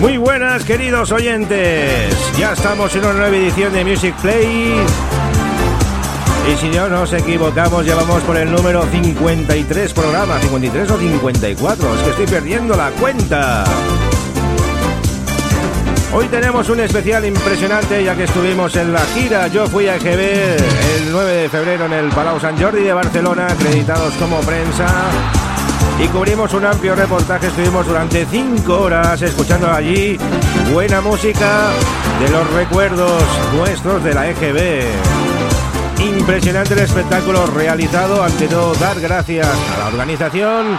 Muy buenas queridos oyentes, ya estamos en una nueva edición de Music Play y si no nos equivocamos ya vamos por el número 53 programa, 53 o 54, es que estoy perdiendo la cuenta. Hoy tenemos un especial impresionante ya que estuvimos en la gira. Yo fui a EGB el 9 de febrero en el Palau Sant Jordi de Barcelona, acreditados como prensa. Y cubrimos un amplio reportaje. Estuvimos durante 5 horas escuchando allí buena música de los recuerdos nuestros de la EGB. Impresionante el espectáculo realizado. Ante todo, dar gracias a la organización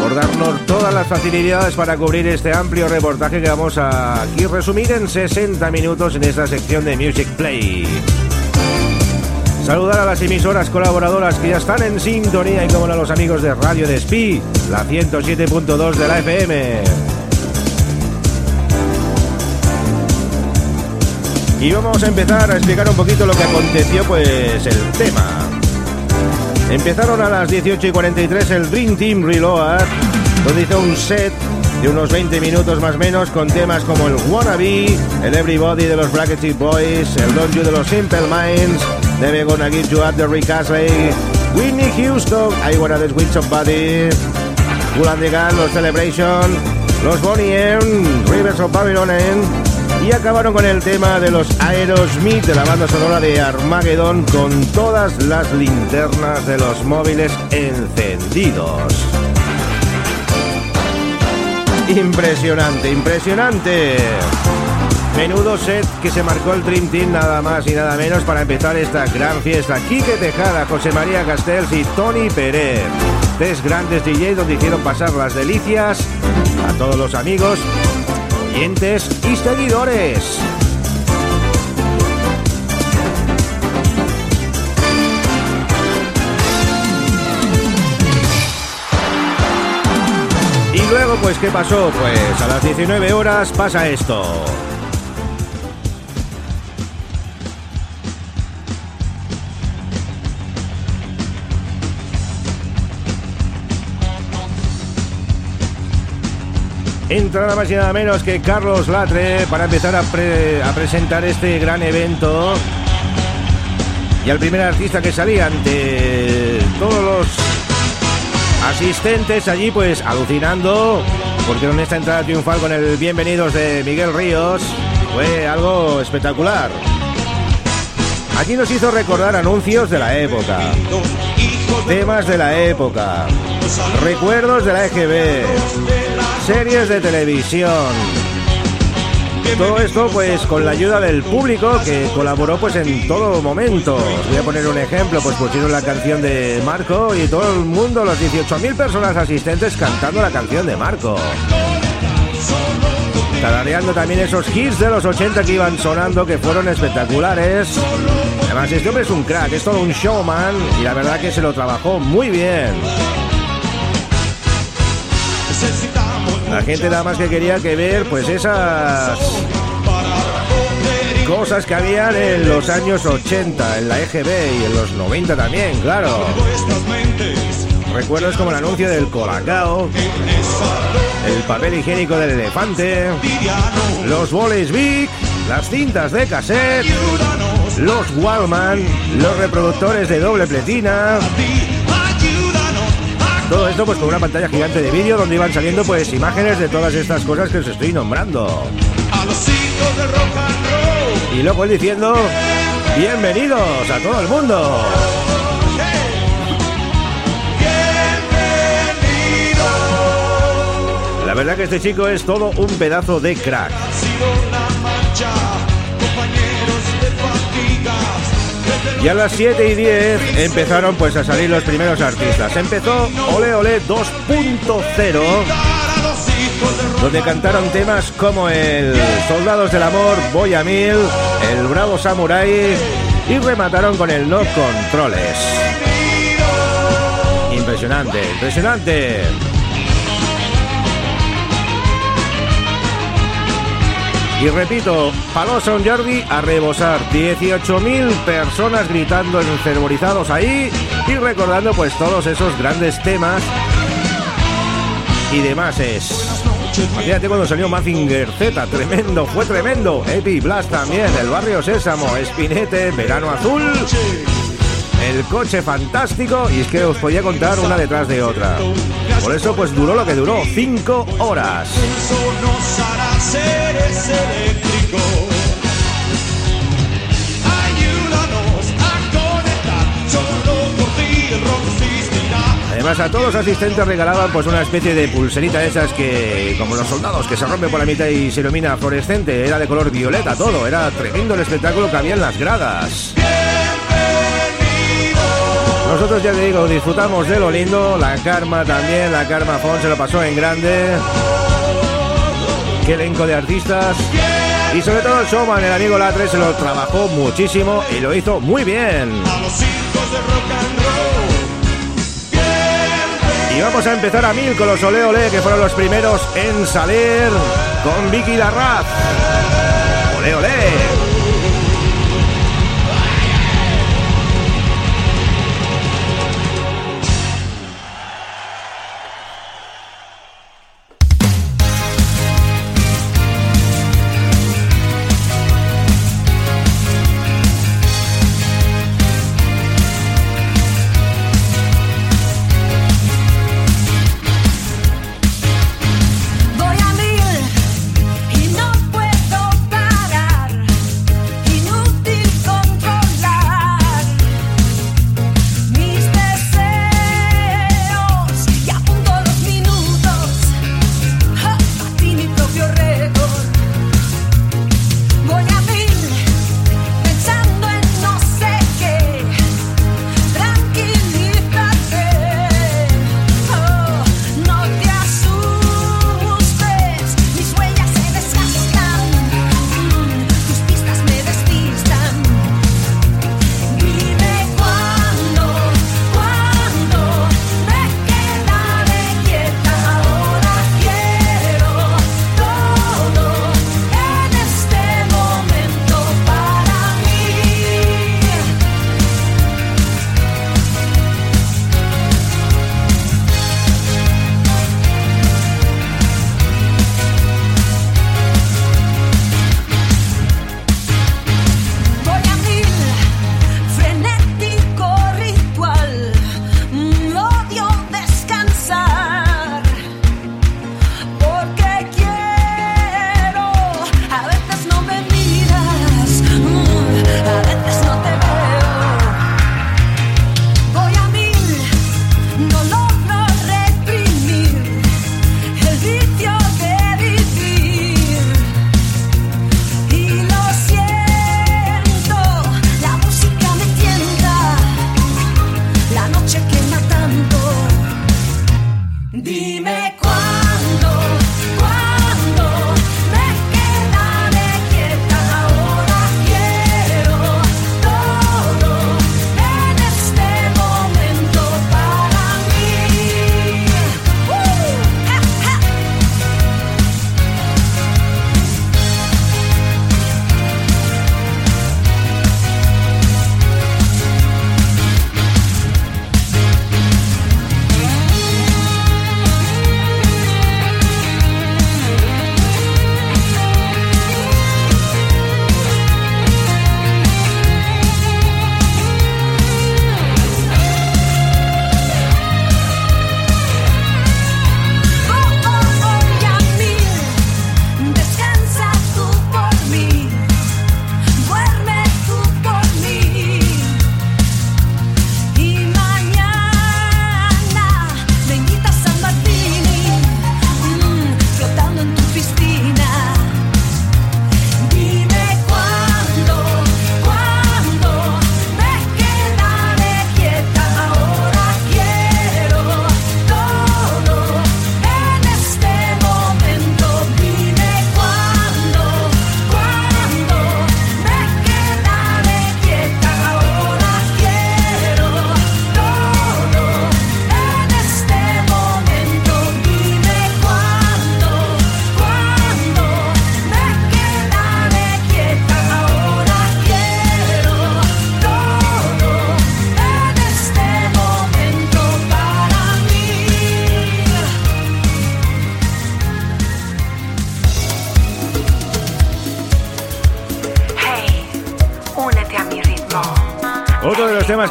por darnos todas las facilidades para cubrir este amplio reportaje que vamos a aquí resumir en 60 minutos en esta sección de Music Play. Saludar a las emisoras colaboradoras que ya están en sintonía y como a los amigos de Radio Despí, la 107.2 de la FM. Y vamos a empezar a explicar un poquito lo que aconteció, pues el tema. Empezaron a las 18 y 43 el Dream Team Reload, donde hizo un set de unos 20 minutos más menos con temas como el Wannabe, el Everybody de los Bracketed Boys, el Don't You de los Simple Minds, Never Gonna Give You Up de Rick Astley, Whitney Houston, I Wanna Dance With Somebody, Cool and the Gun, los Celebration, los Bonnie M, Rivers of Babylon y acabaron con el tema de los Aerosmith de la banda sonora de Armageddon con todas las linternas de los móviles encendidos. Impresionante, impresionante. Menudo set que se marcó el Dream Team nada más y nada menos para empezar esta gran fiesta. Quique Tejada, José María Castells y Tony Pérez. Tres grandes DJs donde hicieron pasar las delicias a todos los amigos oyentes y seguidores. Y luego, pues, ¿qué pasó? Pues a las 19 horas pasa esto. Entra nada más y nada menos que Carlos Latre para empezar a, presentar este gran evento. Y al primer artista que salía ante todos los asistentes allí, pues alucinando, porque en esta entrada triunfal con el Bienvenidos de Miguel Ríos fue algo espectacular. Aquí nos hizo recordar anuncios de la época, temas de la época, recuerdos de la EGB, series de televisión. Todo esto pues con la ayuda del público que colaboró pues en todo momento. voy a poner un ejemplo, pues pusieron la canción de Marco y todo el mundo, los 18.000 personas asistentes cantando la canción de Marco. Tarareando también esos hits de los 80 que iban sonando que fueron espectaculares. Además este hombre es un crack, es todo un showman y la verdad que se lo trabajó muy bien. La gente nada más que quería que ver pues esas cosas que habían en los años 80 en la EGB y en los 90 también, claro. Recuerdos como el anuncio del Colacao, el papel higiénico del elefante, los boles Big, las cintas de cassette, los Wallman, los reproductores de doble pletina, todo esto pues con una pantalla gigante de vídeo donde iban saliendo pues imágenes de todas estas cosas que os estoy nombrando. Y luego él diciendo, bienvenidos a todo el mundo. La verdad que este chico es todo un pedazo de crack. Y a las 7 y 10 empezaron pues a salir los primeros artistas. Empezó Ole Ole 2.0 donde cantaron temas como el Soldados del Amor, Voy a Mil, el Bravo Samurai y remataron con el No Controles. Impresionante, impresionante. Y repito, Paloso Jordi a rebosar. 18.000 personas gritando enfervorizados ahí y recordando pues todos esos grandes temas y demás es. Imagínate cuando salió Mazinger Z, tremendo, fue tremendo. Epi Blast también, el barrio Sésamo, Espinete, Verano Azul. El coche fantástico y es que os podía contar una detrás de otra. Por eso pues duró lo que duró, 5 horas. Además a todos los asistentes regalaban pues una especie de pulserita de esas que, como los soldados, que se rompe por la mitad y se ilumina fluorescente, era de color violeta todo, era tremendo el espectáculo que había en las gradas. Nosotros ya te digo, disfrutamos de lo lindo, la Karma también, la Karma Fon se lo pasó en grande. Qué elenco de artistas. Y sobre todo el showman, el amigo Latre, se lo trabajó muchísimo y lo hizo muy bien. Y vamos a empezar a mil con los Ole Ole, que fueron los primeros en salir con Vicky Larraz. Ole Ole.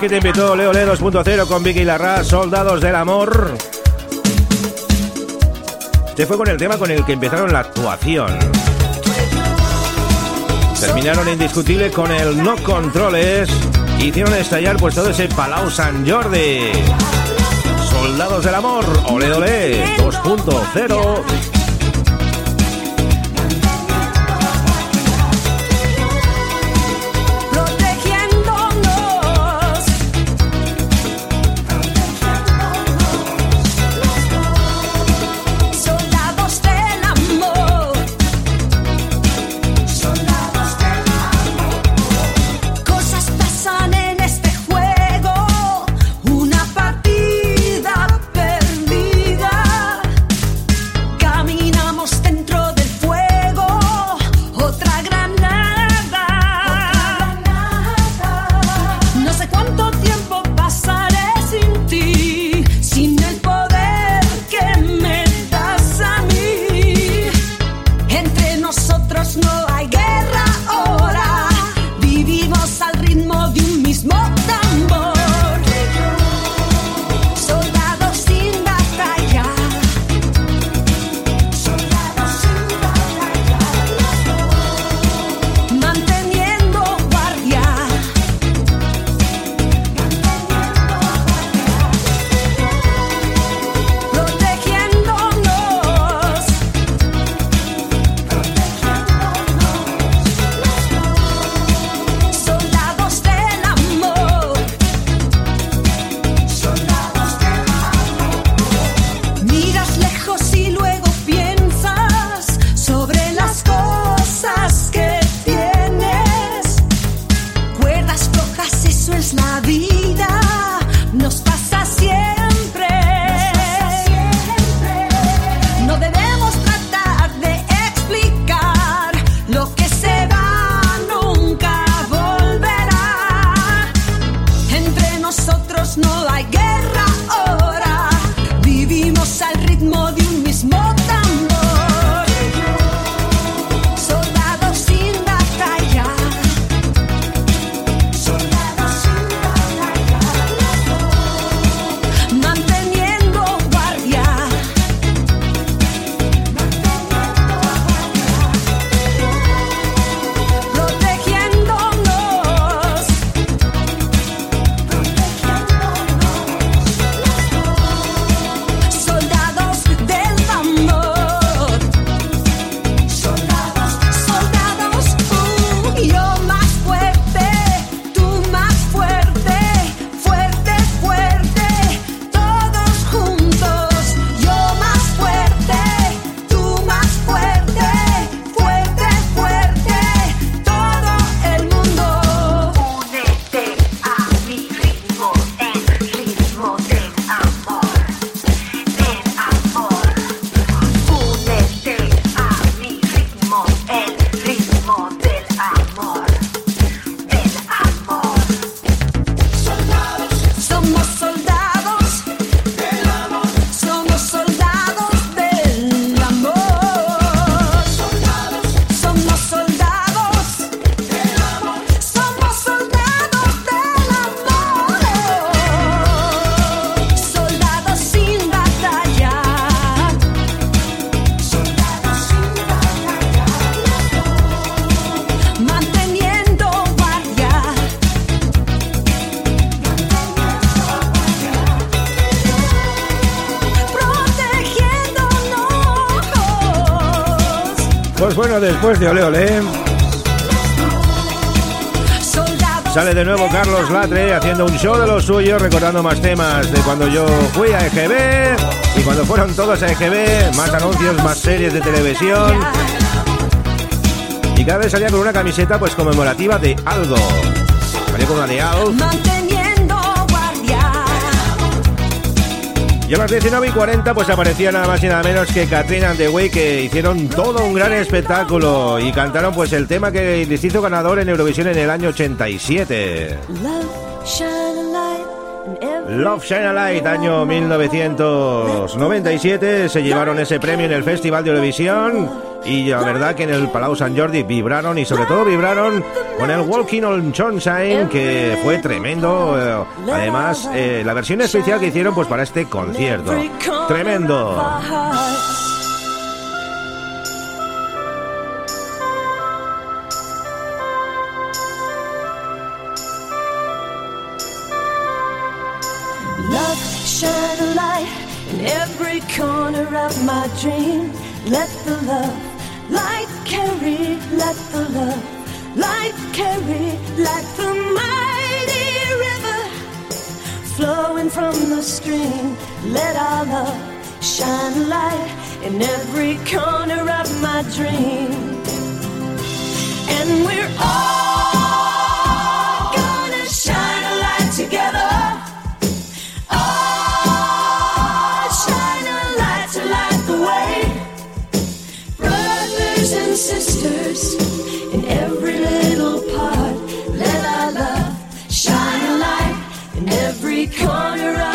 Que te invitó Leo Le 2.0 con Vicky Larra, Soldados del Amor. Este fue con el tema con el que empezaron la actuación. Terminaron indiscutible con el No Controles. Hicieron estallar pues todo ese Palau San Jordi. Soldados del Amor, Ole Ole 2.0. de Ole Ole. Sale de nuevo Carlos Latre haciendo un show de los suyos, recordando más temas de cuando yo fui a EGB y cuando fueron todos a EGB, más anuncios, más series de televisión. Y cada vez salía con una camiseta pues conmemorativa de algo. Salía con una Y a las 19 y 40 pues aparecía nada más y nada menos que Katrina and the Way que hicieron todo un gran espectáculo y cantaron pues el tema que les hizo ganador en Eurovisión en el año 87. Love Shine a Light, año 1997, se llevaron ese premio en el Festival de Eurovisión y la verdad que en el Palau San Jordi vibraron y sobre todo vibraron con el Walking on Sunshine que fue tremendo. Eh, además, eh, la versión especial que hicieron pues para este concierto. Tremendo. Every corner of my dream. Let the love light carry, let the love light carry like the mighty river flowing from the stream. Let our love shine a light in every corner of my dream. And we're all sisters in every little part. Let our love shine a light in every corner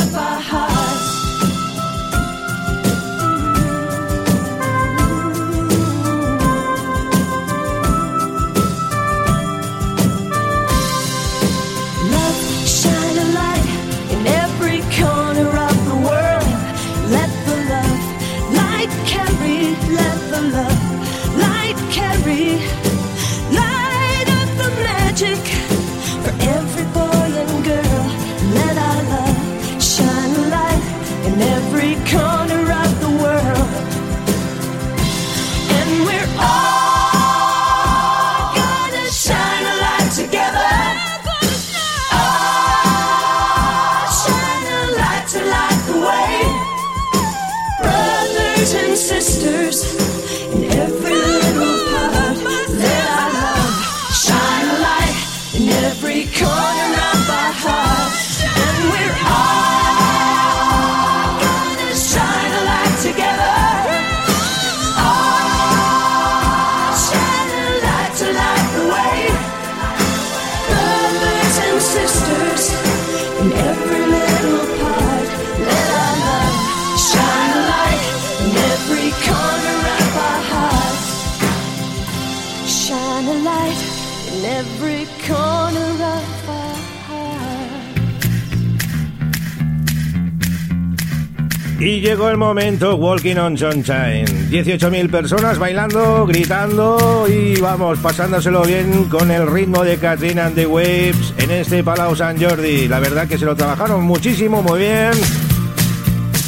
momento, Walking on Sunshine. 18.000 personas bailando, gritando y vamos, pasándoselo bien con el ritmo de Katrina and the Waves en este Palau San Jordi. La verdad que se lo trabajaron muchísimo, muy bien.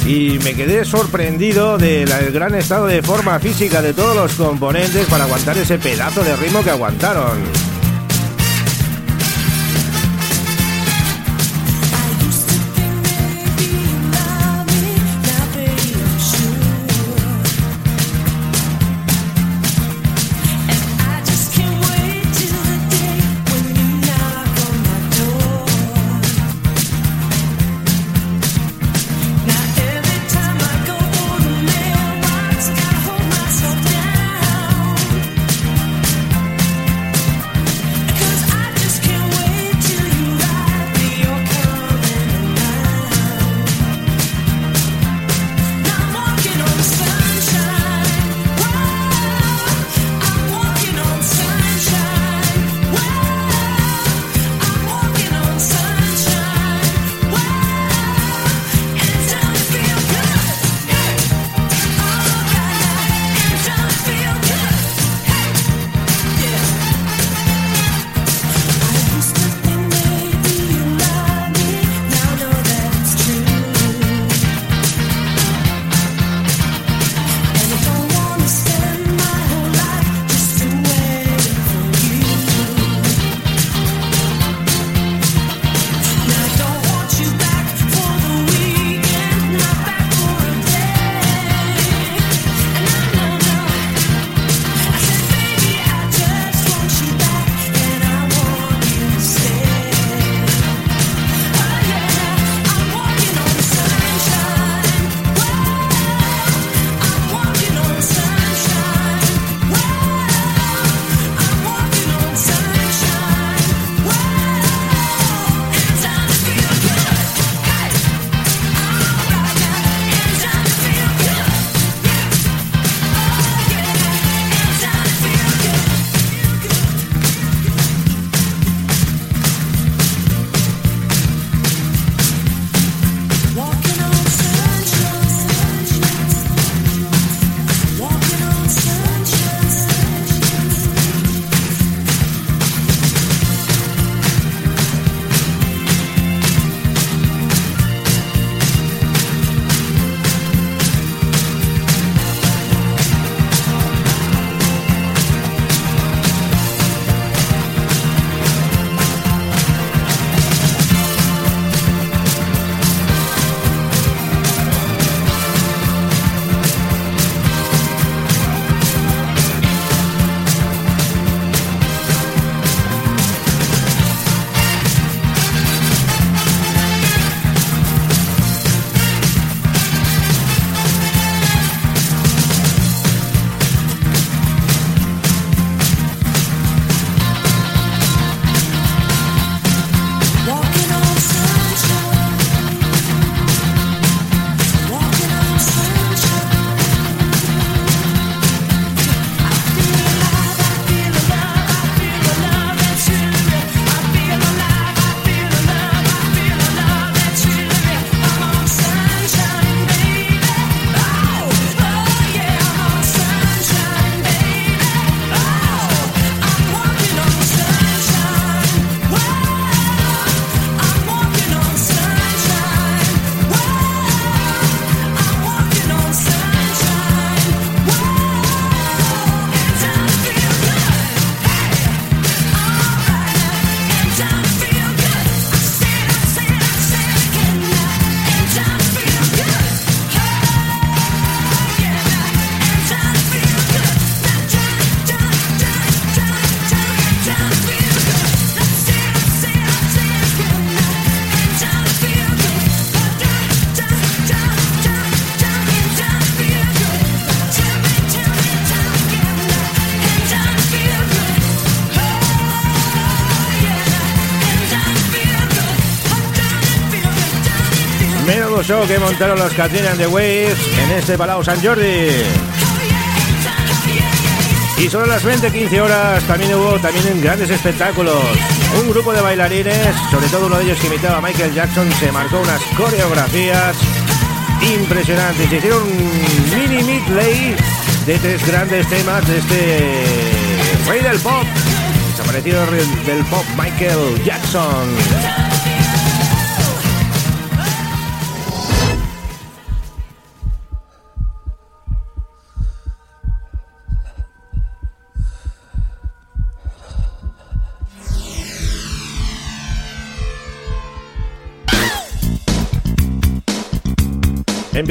Y me quedé sorprendido del gran estado de forma física de todos los componentes para aguantar ese pedazo de ritmo que aguantaron. Que montaron los Katrina and the Waves en este Palau San Jordi. Y sobre las 20-15 horas también hubo también grandes espectáculos. Un grupo de bailarines, sobre todo uno de ellos que imitaba a Michael Jackson, se marcó unas coreografías impresionantes. Hicieron un mini midley de tres grandes temas de este rey del pop, desaparecido del pop Michael Jackson.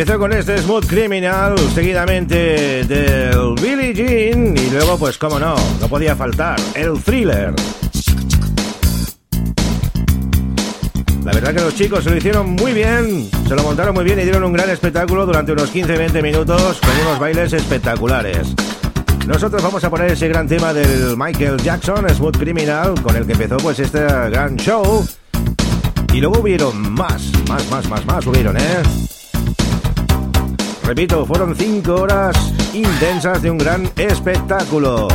Empezó con este Smooth Criminal, seguidamente del Billie Jean y luego, pues como no, no podía faltar, el thriller. La verdad que los chicos se lo hicieron muy bien, se lo montaron muy bien y dieron un gran espectáculo durante unos 15-20 minutos con unos bailes espectaculares. Nosotros vamos a poner ese gran tema del Michael Jackson, Smooth Criminal, con el que empezó pues este gran show. Y luego hubieron más, más, más, más, más hubieron, ¿eh? Repito, fueron cinco horas intensas de un gran espectáculo.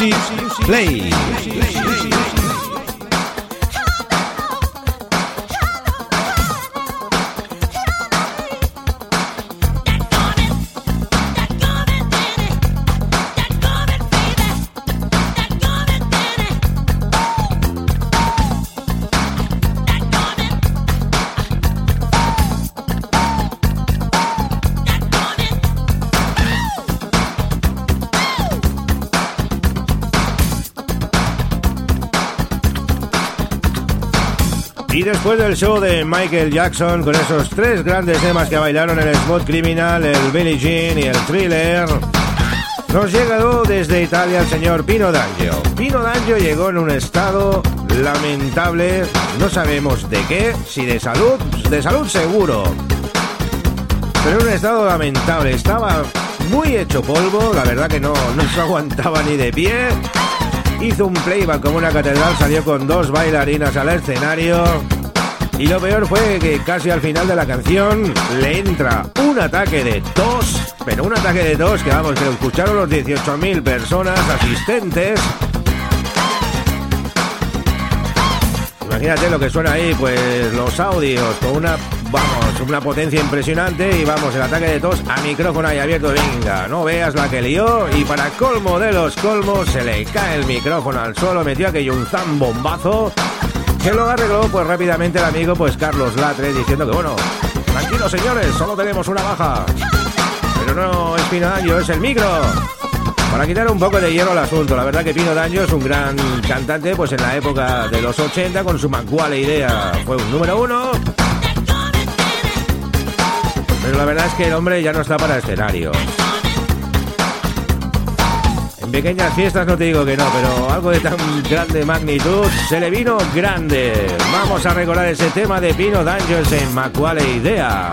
Music Play. Después del show de Michael Jackson, con esos tres grandes temas que bailaron el Spot Criminal, el Billie Jean y el Thriller, nos llegó desde Italia el señor Pino D'Angio. Pino D'Angio llegó en un estado lamentable, no sabemos de qué, si de salud, de salud seguro, pero en un estado lamentable, estaba muy hecho polvo, la verdad que no, no se aguantaba ni de pie hizo un playback como una catedral, salió con dos bailarinas al escenario. Y lo peor fue que casi al final de la canción le entra un ataque de tos, pero un ataque de tos que vamos, que lo escucharon los 18.000 personas asistentes. Imagínate lo que suena ahí, pues los audios con una Vamos, una potencia impresionante y vamos, el ataque de tos a micrófono ahí abierto. Venga, no veas la que lió. Y para colmo de los colmos, se le cae el micrófono al suelo, metió aquello un zambombazo. Que lo arregló pues rápidamente el amigo pues Carlos Latre diciendo que bueno, tranquilos señores, solo tenemos una baja. Pero no es Pino Daño, es el micro. Para quitar un poco de hierro al asunto, la verdad que Pino Daño es un gran cantante, pues en la época de los 80 con su mancuale idea fue un número uno pero la verdad es que el hombre ya no está para escenario. Pequeñas fiestas no te digo que no, pero algo de tan grande magnitud se le vino grande. Vamos a recordar ese tema de Pino D'Angels en Macuale Idea.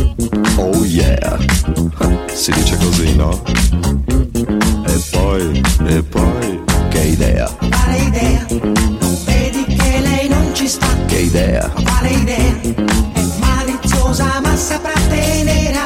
Oh yeah, si dice così, no? E poi, e poi, che idea? Quale idea? Non vedi che lei non ci sta? Che idea? Quale idea? È maliziosa ma saprà tenere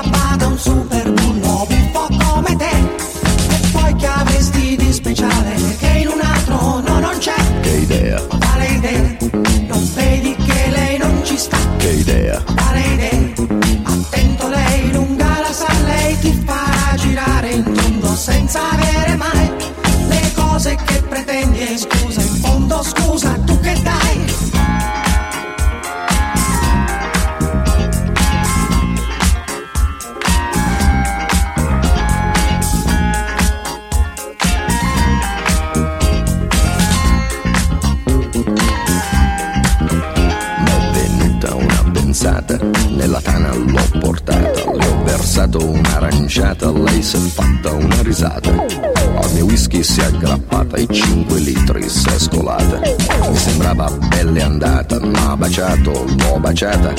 risata. Al mio whisky si è aggrappata e 5 litri si è scolata. Mi sembrava belle andata, ma baciato, l'ho baciata.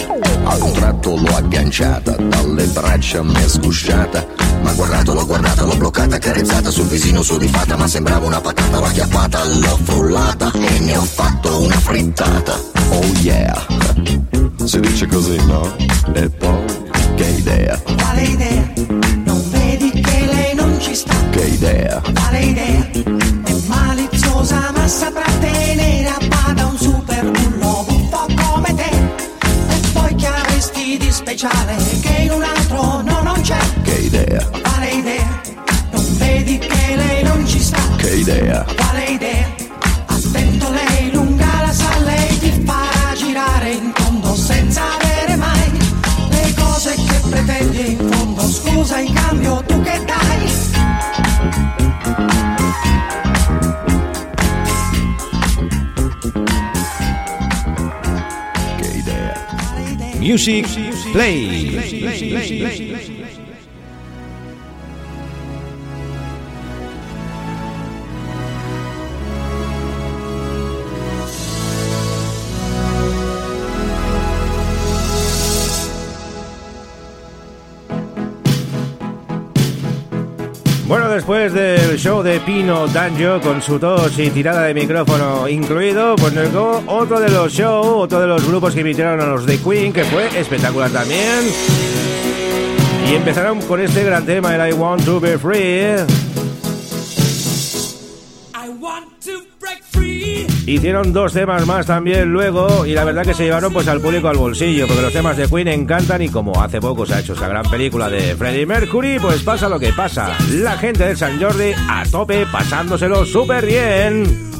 Ad un tratto l'ho agganciata, dalle braccia mi è sgusciata. Ma guardato, l'ho guardata, l'ho bloccata, carezzata sul visino sudifata, ma sembrava una patata, l'ho acchiappata, l'ho frullata e ne ho fatto una frittata. Oh yeah, si dice così, no? E poi, che idea, Quale idea? Idea, Quale idea? È maliziosa ma saprà tenere a Music Play. Después del show de Pino Danjo con su tos y tirada de micrófono incluido, pues nos llegó otro de los shows, otro de los grupos que invitaron a los The Queen, que fue espectacular también. Y empezaron con este gran tema, el I Want to Be Free. Hicieron dos temas más también luego y la verdad que se llevaron pues al público al bolsillo porque los temas de Queen encantan y como hace poco se ha hecho esa gran película de Freddie Mercury pues pasa lo que pasa. La gente de San Jordi a tope pasándoselo súper bien.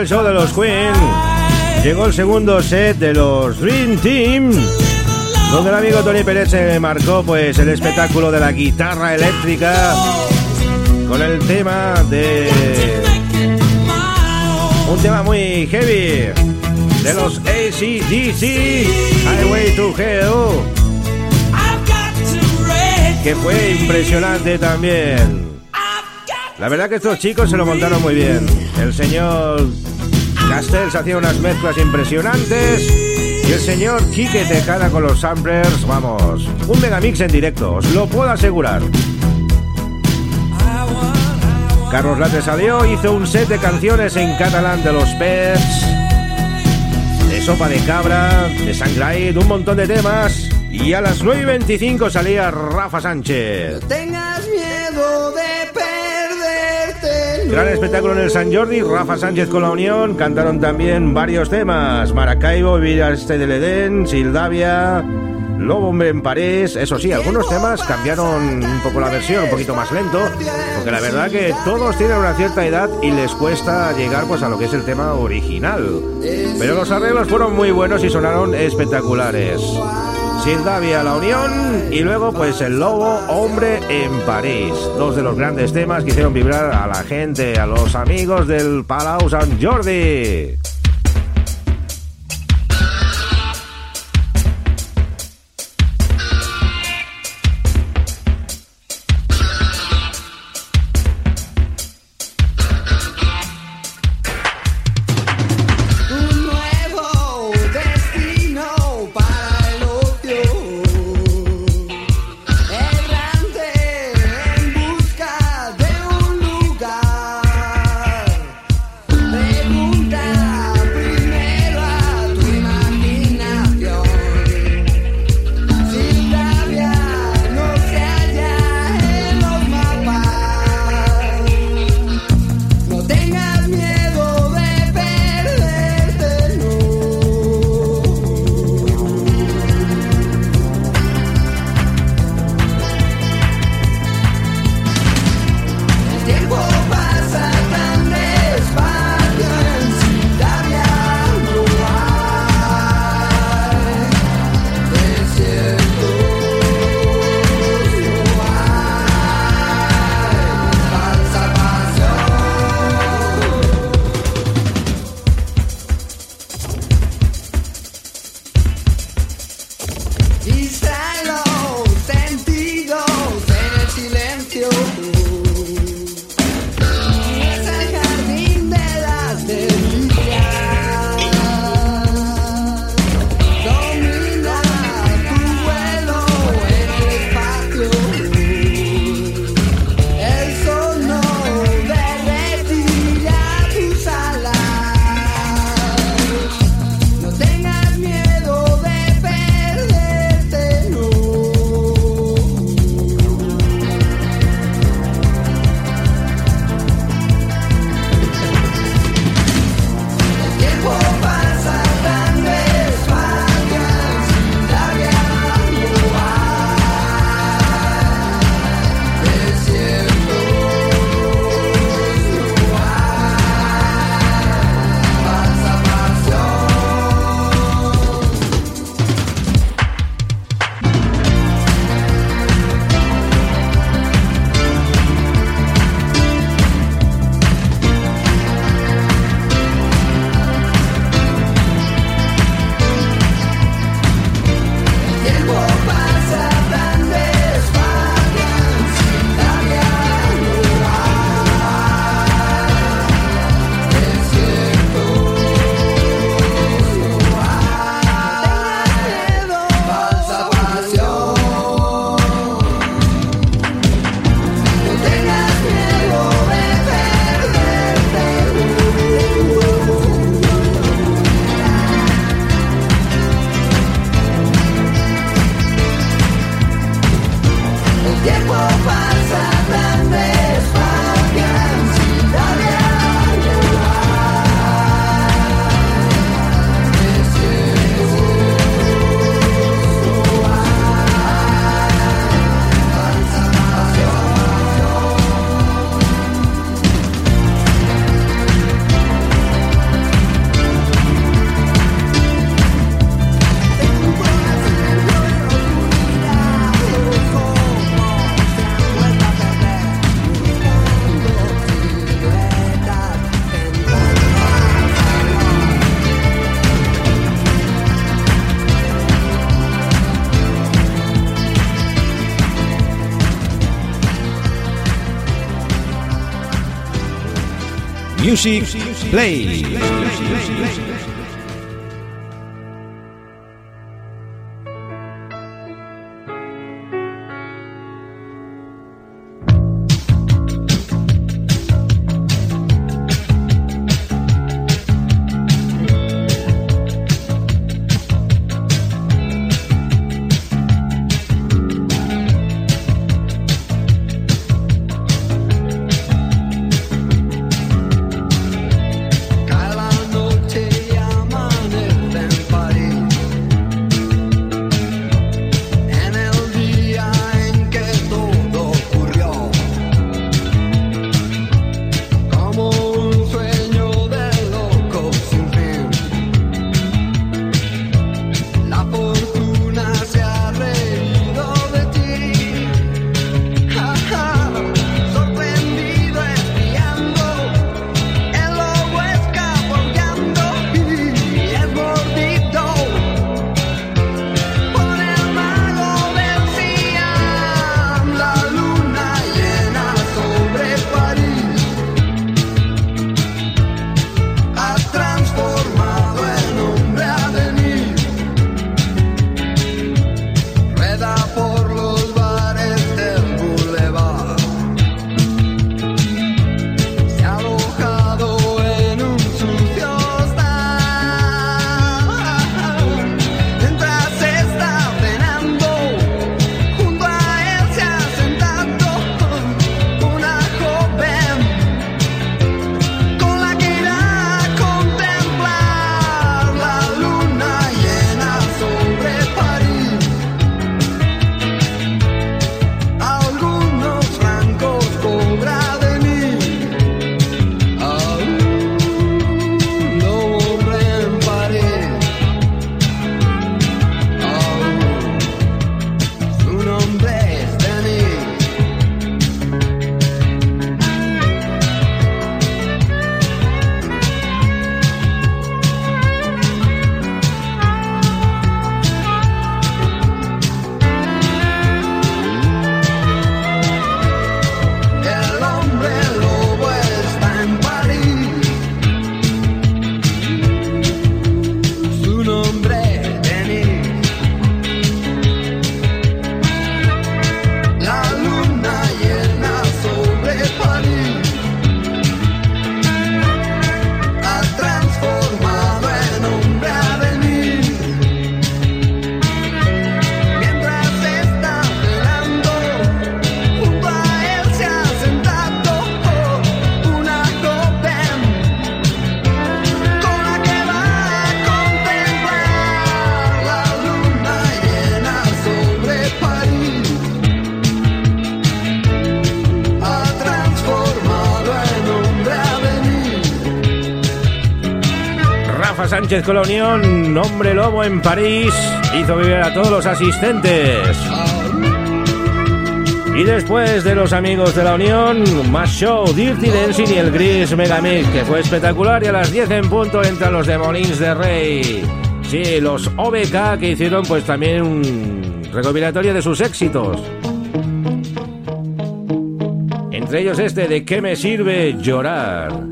Del show de los Queen, llegó el segundo set de los Dream Team, donde el amigo Tony Pérez se marcó pues el espectáculo de la guitarra eléctrica con el tema de un tema muy heavy de los ACDC, Highway to Hell, que fue impresionante también. La verdad que estos chicos se lo montaron muy bien. El señor Castells hacía unas mezclas impresionantes y el señor Quique Tejada con los samplers, vamos, un megamix en directo, os lo puedo asegurar. Carlos Late salió, hizo un set de canciones en catalán de los Pets, de Sopa de Cabra, de Sangray, un montón de temas. Y a las 9.25 salía Rafa Sánchez. tengas miedo de Gran espectáculo en el San Jordi, Rafa Sánchez con la Unión, cantaron también varios temas, Maracaibo, Vida Este del Edén, Sildavia, Lobo en París, eso sí, algunos temas cambiaron un poco la versión, un poquito más lento, porque la verdad que todos tienen una cierta edad y les cuesta llegar pues a lo que es el tema original. Pero los arreglos fueron muy buenos y sonaron espectaculares. Sildavia La Unión y luego pues El Lobo Hombre en París. Dos de los grandes temas que hicieron vibrar a la gente, a los amigos del Palau San Jordi. Music Play. Sánchez Unión, nombre lobo en París, hizo vivir a todos los asistentes. Y después de los amigos de la Unión, más show, Dirty Dancing y el Gris Megamix, que fue espectacular y a las 10 en punto entran los de de Rey. Sí, los OBK que hicieron pues también un recopilatorio de sus éxitos. Entre ellos este de ¿Qué me sirve llorar?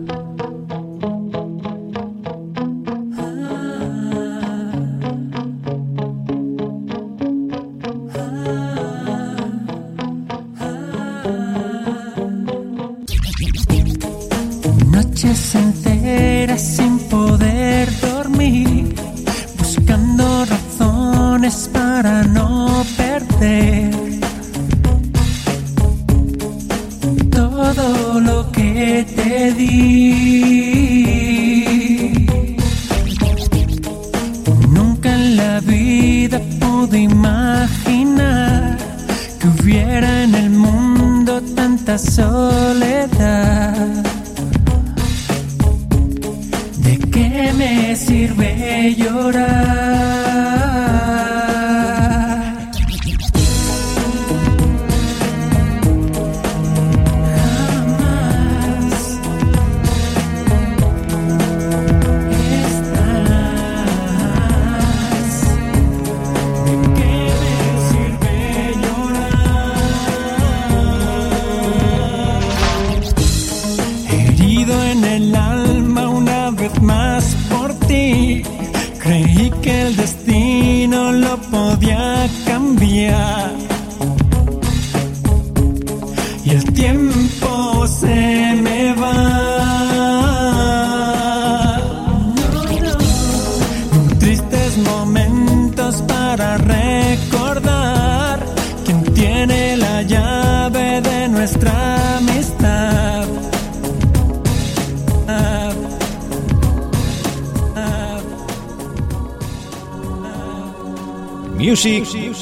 Sirve llorar?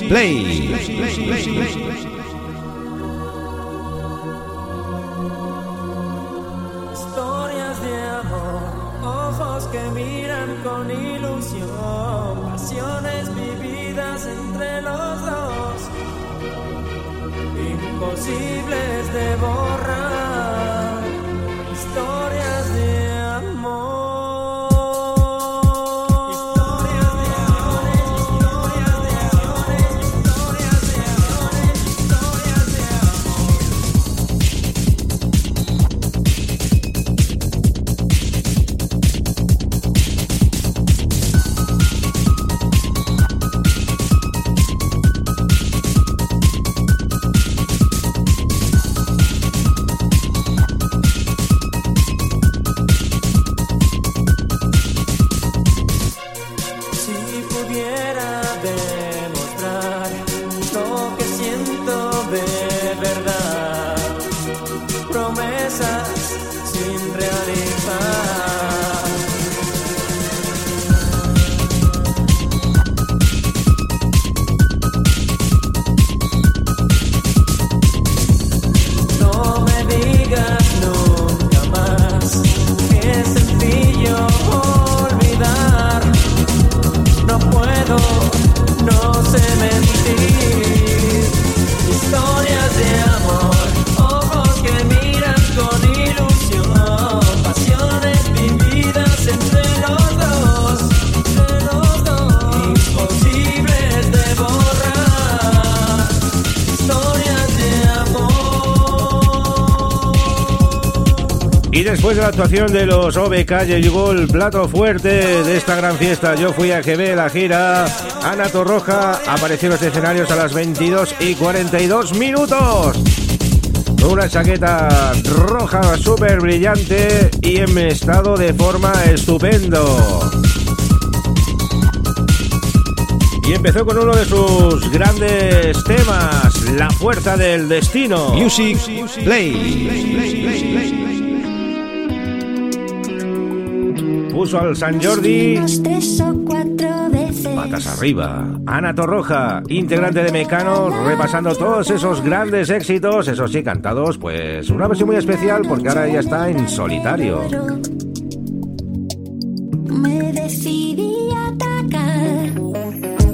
Play. Actuación de los OBK llegó el plato fuerte de esta gran fiesta. Yo fui a GB la gira. Ana Torroja apareció en los escenarios a las 22 y 42 minutos. Con una chaqueta roja súper brillante y en estado de forma estupendo. Y empezó con uno de sus grandes temas, La Fuerza del Destino. Music Play. Puso al San Jordi. Patas arriba. Ana Torroja, integrante de Mecano, repasando todos esos grandes éxitos, esos sí cantados, pues una versión muy especial porque ahora ya está en solitario. Me decidí Bueno,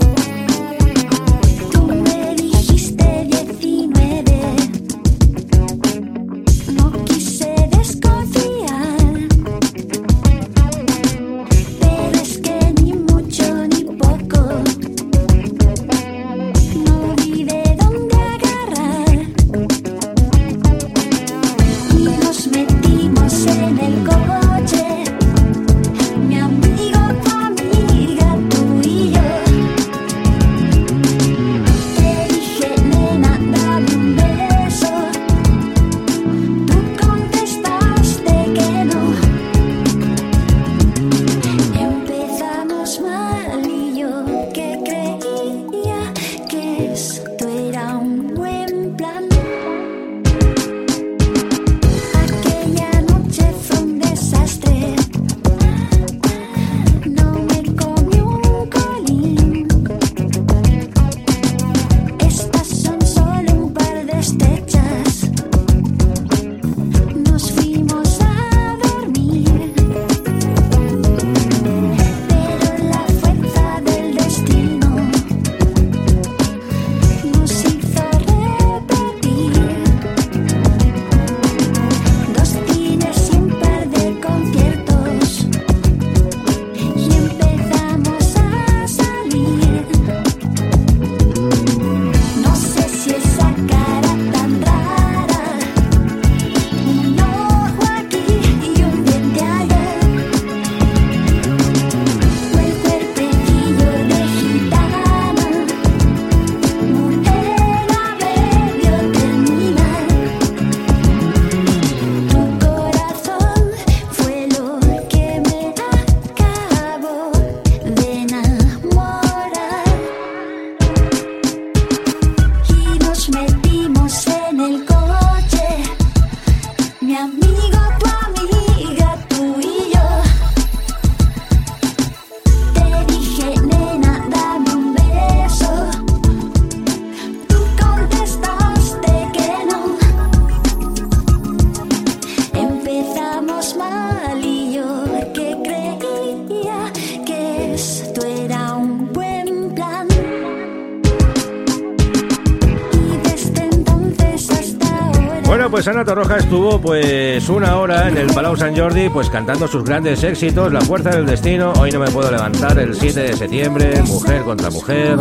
pues una hora en el Palau San Jordi pues cantando sus grandes éxitos, La Fuerza del Destino, Hoy no me puedo levantar, el 7 de septiembre, Mujer contra Mujer,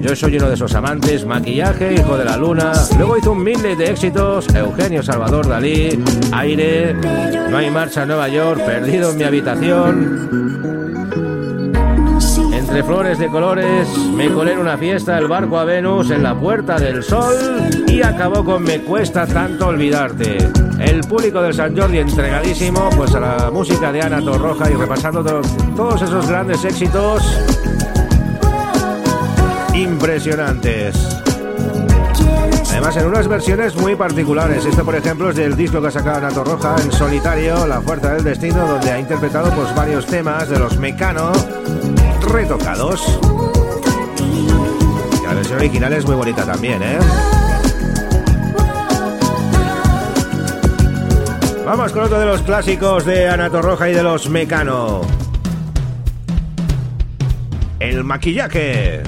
Yo soy uno de esos amantes, Maquillaje, Hijo de la Luna, luego hizo un medley de éxitos, Eugenio Salvador Dalí, Aire, No hay marcha en Nueva York, Perdido en mi habitación, entre flores de colores, me colé en una fiesta el barco a Venus en la Puerta del Sol y acabó con Me cuesta tanto olvidarte. El público del San Jordi entregadísimo pues a la música de Ana Torroja y repasando todos esos grandes éxitos impresionantes. Además, en unas versiones muy particulares. Esto, por ejemplo, es del disco que ha sacado Ana Torroja en solitario, La Fuerza del Destino, donde ha interpretado pues, varios temas de los Mecano retocados. La versión original es muy bonita también, ¿eh? Vamos con otro de los clásicos de Ana Torroja y de los Mecano. El maquillaje.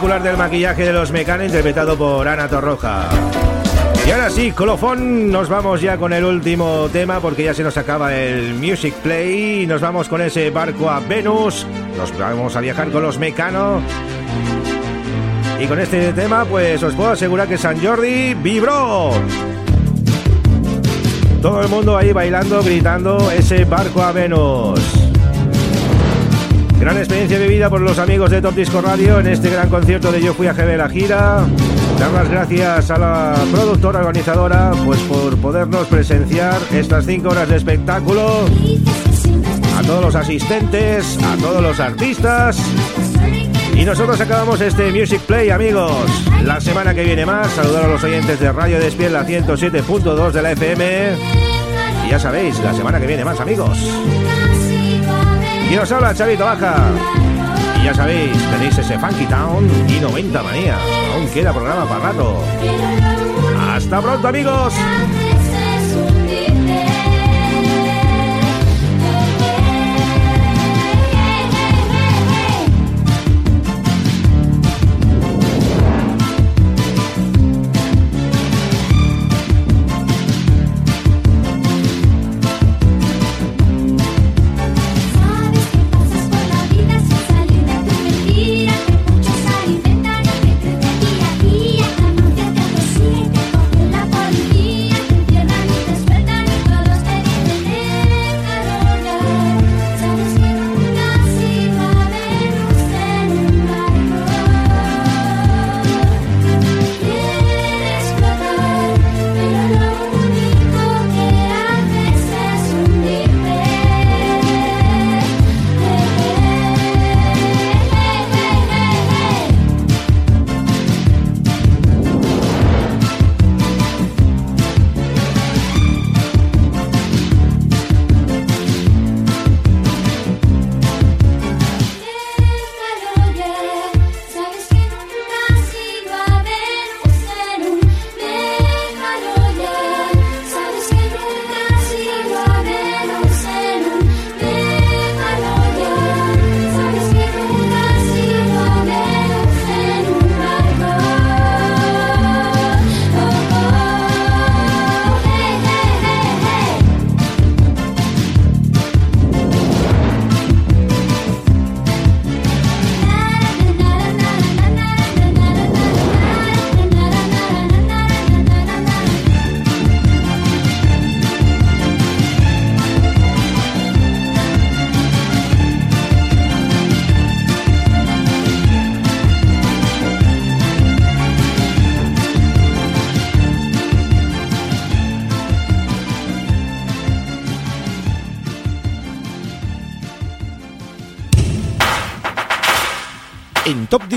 Del maquillaje de los Mecano interpretado por Ana Torroja. Y ahora sí, colofón, nos vamos ya con el último tema porque ya se nos acaba el Music Play. Nos vamos con ese barco a Venus. Nos vamos a viajar con los Mecano. Y con este tema, pues os puedo asegurar que San Jordi vibró. Todo el mundo ahí bailando, gritando ese barco a Venus. Gran experiencia vivida por los amigos de Top Disco Radio en este gran concierto de Yo Fui a GB la gira. Dar las gracias a la productora organizadora pues por podernos presenciar estas cinco horas de espectáculo. A todos los asistentes, a todos los artistas. Y nosotros acabamos este Music Play, amigos. La semana que viene más, saludar a los oyentes de Radio Despiel, la 107.2 de la FM. Y ya sabéis, la semana que viene más, amigos. Y os habla Chavito Baja. Y ya sabéis, tenéis ese Funky Town y 90 manía. Aún queda programa para rato. Hasta pronto, amigos.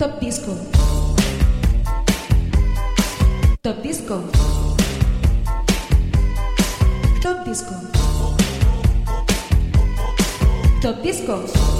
Top Disco. Top Disco. Top Disco. Top Disco.